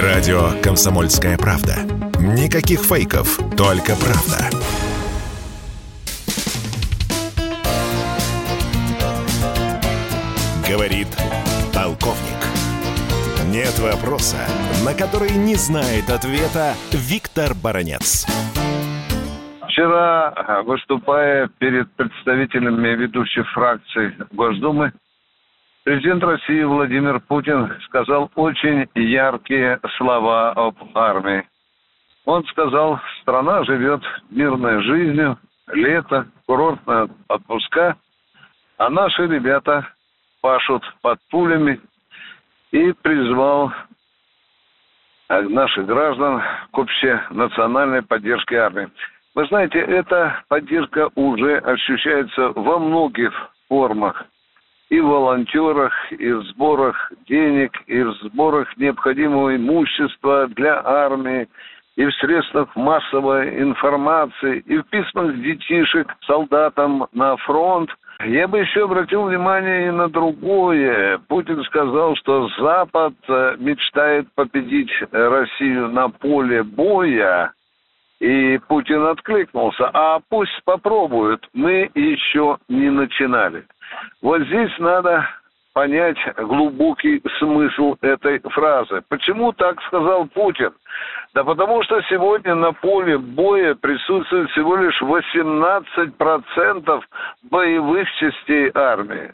Радио «Комсомольская правда». Никаких фейков, только правда. Говорит полковник. Нет вопроса, на который не знает ответа Виктор Баранец. Вчера, выступая перед представителями ведущих фракций Госдумы, Президент России Владимир Путин сказал очень яркие слова об армии. Он сказал, страна живет мирной жизнью, лето, курортные отпуска, а наши ребята пашут под пулями и призвал наших граждан к общенациональной поддержке армии. Вы знаете, эта поддержка уже ощущается во многих формах и в волонтерах, и в сборах денег, и в сборах необходимого имущества для армии, и в средствах массовой информации, и в письмах детишек солдатам на фронт. Я бы еще обратил внимание и на другое. Путин сказал, что Запад э, мечтает победить Россию на поле боя, и Путин откликнулся, а пусть попробуют, мы еще не начинали. Вот здесь надо понять глубокий смысл этой фразы. Почему так сказал Путин? Да потому что сегодня на поле боя присутствует всего лишь 18% боевых частей армии.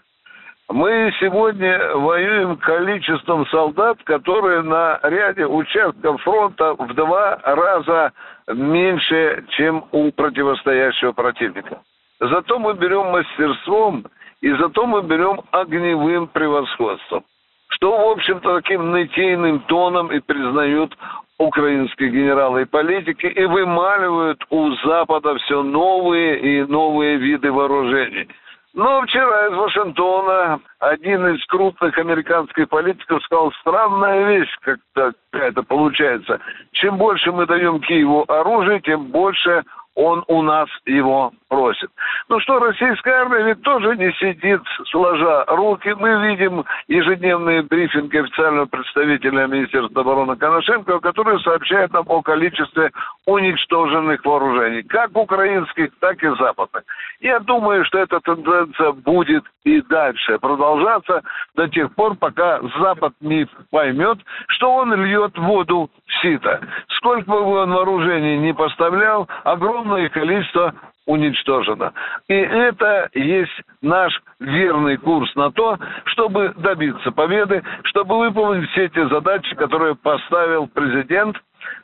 Мы сегодня воюем количеством солдат, которые на ряде участков фронта в два раза меньше, чем у противостоящего противника. Зато мы берем мастерством и зато мы берем огневым превосходством. Что, в общем-то, таким нытейным тоном и признают украинские генералы и политики и вымаливают у Запада все новые и новые виды вооружений. Но вчера из Вашингтона один из крупных американских политиков сказал, странная вещь как-то какая-то получается. Чем больше мы даем Киеву оружия, тем больше он у нас его просит. Ну что, российская армия ведь тоже не сидит сложа руки. Мы видим ежедневные брифинги официального представителя Министерства обороны Коношенко, который сообщает нам о количестве уничтоженных вооружений, как украинских, так и западных. Я думаю, что эта тенденция будет и дальше продолжаться до тех пор, пока Запад не поймет, что он льет воду в сито. Сколько бы он вооружений не поставлял, огромное количество уничтожено. И это есть наш верный курс на то, чтобы добиться победы, чтобы выполнить все те задачи, которые поставил президент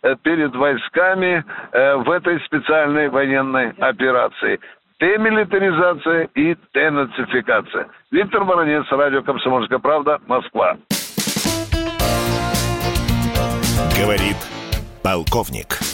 э, перед войсками э, в этой специальной военной операции. Демилитаризация и денацификация. Виктор Баранец, радио «Комсомольская правда», Москва. Говорит полковник.